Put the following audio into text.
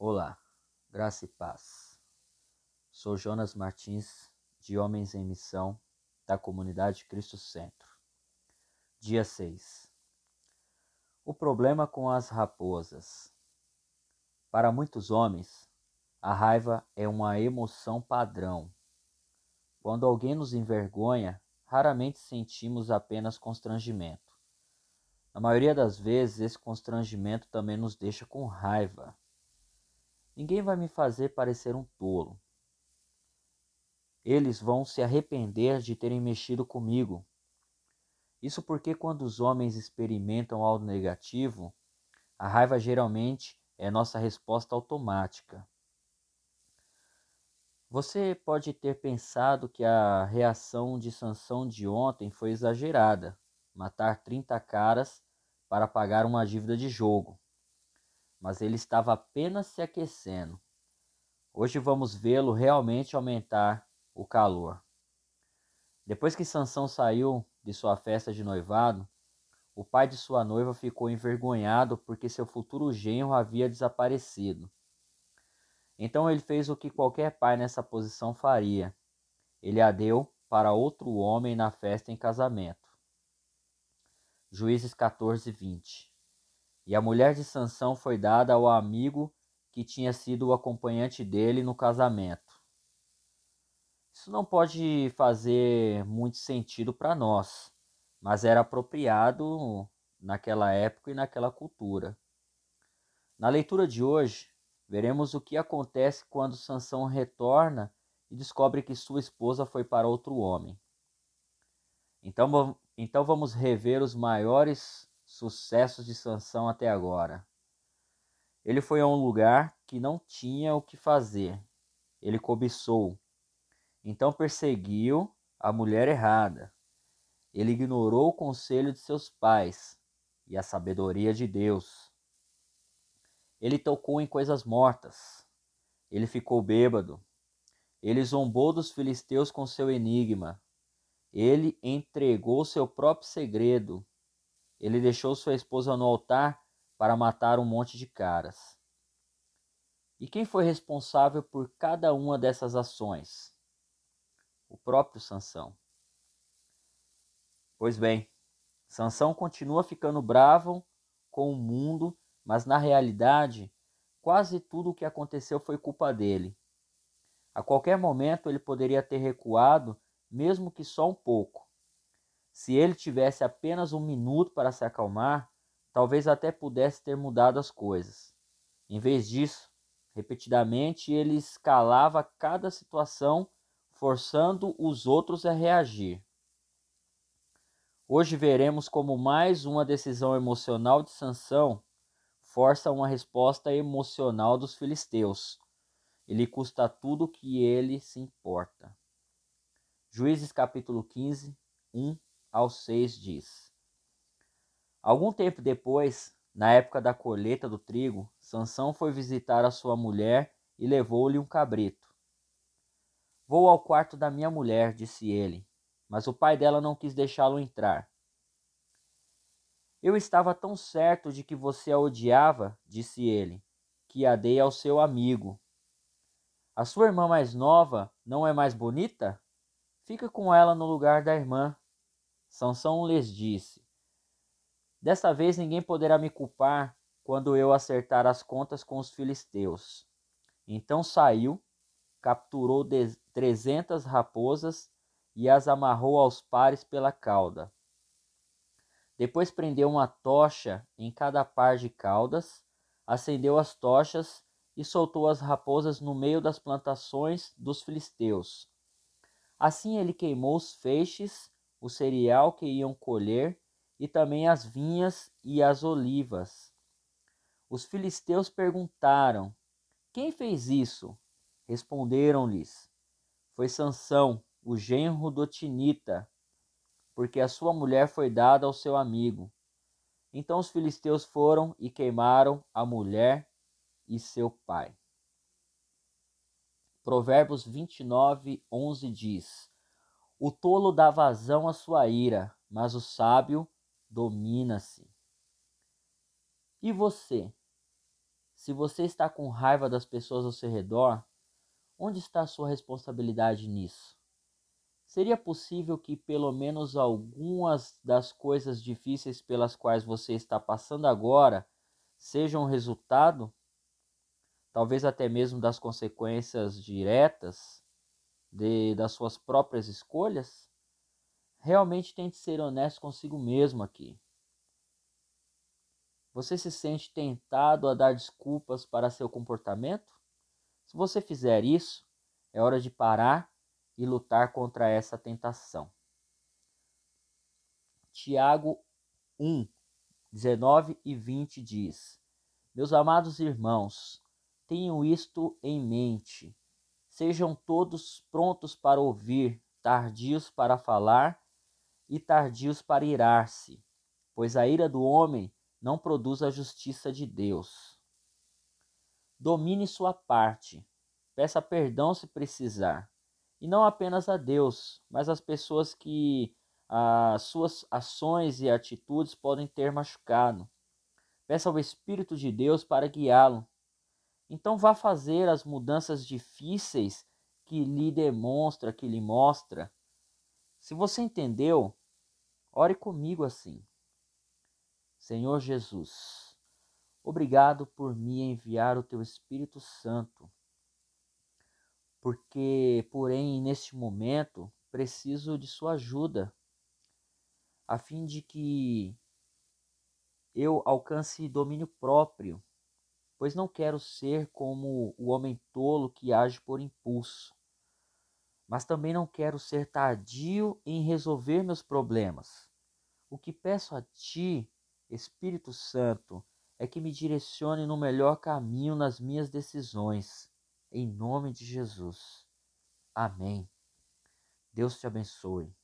Olá, graça e paz. Sou Jonas Martins, de Homens em Missão, da comunidade Cristo Centro. Dia 6. O problema com as raposas. Para muitos homens, a raiva é uma emoção padrão. Quando alguém nos envergonha, raramente sentimos apenas constrangimento. Na maioria das vezes, esse constrangimento também nos deixa com raiva. Ninguém vai me fazer parecer um tolo. Eles vão se arrepender de terem mexido comigo. Isso porque quando os homens experimentam algo negativo, a raiva geralmente é nossa resposta automática. Você pode ter pensado que a reação de Sansão de ontem foi exagerada, matar 30 caras para pagar uma dívida de jogo mas ele estava apenas se aquecendo. Hoje vamos vê-lo realmente aumentar o calor. Depois que Sansão saiu de sua festa de noivado, o pai de sua noiva ficou envergonhado porque seu futuro genro havia desaparecido. Então ele fez o que qualquer pai nessa posição faria. Ele a deu para outro homem na festa em casamento. Juízes 14, 20. E a mulher de Sansão foi dada ao amigo que tinha sido o acompanhante dele no casamento. Isso não pode fazer muito sentido para nós, mas era apropriado naquela época e naquela cultura. Na leitura de hoje, veremos o que acontece quando Sansão retorna e descobre que sua esposa foi para outro homem. Então, então vamos rever os maiores sucessos de Sansão até agora. Ele foi a um lugar que não tinha o que fazer. Ele cobiçou. Então perseguiu a mulher errada. Ele ignorou o conselho de seus pais e a sabedoria de Deus. Ele tocou em coisas mortas. Ele ficou bêbado. Ele zombou dos filisteus com seu enigma. Ele entregou seu próprio segredo ele deixou sua esposa no altar para matar um monte de caras. E quem foi responsável por cada uma dessas ações? O próprio Sansão. Pois bem, Sansão continua ficando bravo com o mundo, mas na realidade, quase tudo o que aconteceu foi culpa dele. A qualquer momento ele poderia ter recuado, mesmo que só um pouco. Se ele tivesse apenas um minuto para se acalmar, talvez até pudesse ter mudado as coisas. Em vez disso, repetidamente ele escalava cada situação, forçando os outros a reagir. Hoje veremos como mais uma decisão emocional de Sansão força uma resposta emocional dos filisteus. Ele custa tudo que ele se importa. Juízes capítulo 15, 1 ao 6 diz: Algum tempo depois, na época da colheita do trigo, Sansão foi visitar a sua mulher e levou-lhe um cabrito. Vou ao quarto da minha mulher, disse ele, mas o pai dela não quis deixá-lo entrar. Eu estava tão certo de que você a odiava, disse ele, que a dei ao seu amigo. A sua irmã mais nova não é mais bonita? Fica com ela no lugar da irmã. Sansão lhes disse: Desta vez ninguém poderá me culpar quando eu acertar as contas com os filisteus. Então saiu, capturou trezentas raposas e as amarrou aos pares pela cauda. Depois prendeu uma tocha em cada par de caudas, acendeu as tochas e soltou as raposas no meio das plantações dos filisteus. Assim ele queimou os feixes o cereal que iam colher e também as vinhas e as olivas. Os filisteus perguntaram: Quem fez isso? Responderam-lhes: Foi Sansão, o genro do Tinita, porque a sua mulher foi dada ao seu amigo. Então os filisteus foram e queimaram a mulher e seu pai. Provérbios 29, 11 diz: o tolo dá vazão à sua ira, mas o sábio domina-se. E você? Se você está com raiva das pessoas ao seu redor, onde está a sua responsabilidade nisso? Seria possível que pelo menos algumas das coisas difíceis pelas quais você está passando agora sejam resultado, talvez até mesmo das consequências diretas de, das suas próprias escolhas? Realmente tente ser honesto consigo mesmo aqui. Você se sente tentado a dar desculpas para seu comportamento? Se você fizer isso, é hora de parar e lutar contra essa tentação. Tiago 1, 19 e 20 diz: Meus amados irmãos, tenham isto em mente. Sejam todos prontos para ouvir, tardios para falar e tardios para irar-se, pois a ira do homem não produz a justiça de Deus. Domine sua parte. Peça perdão se precisar. E não apenas a Deus, mas às pessoas que as suas ações e atitudes podem ter machucado. Peça ao Espírito de Deus para guiá-lo. Então vá fazer as mudanças difíceis que lhe demonstra, que lhe mostra. Se você entendeu, ore comigo assim. Senhor Jesus, obrigado por me enviar o teu Espírito Santo, porque, porém, neste momento preciso de Sua ajuda, a fim de que eu alcance domínio próprio, pois não quero ser como o homem tolo que age por impulso, mas também não quero ser tardio em resolver meus problemas. O que peço a Ti Espírito Santo, é que me direcione no melhor caminho nas minhas decisões. Em nome de Jesus. Amém. Deus te abençoe.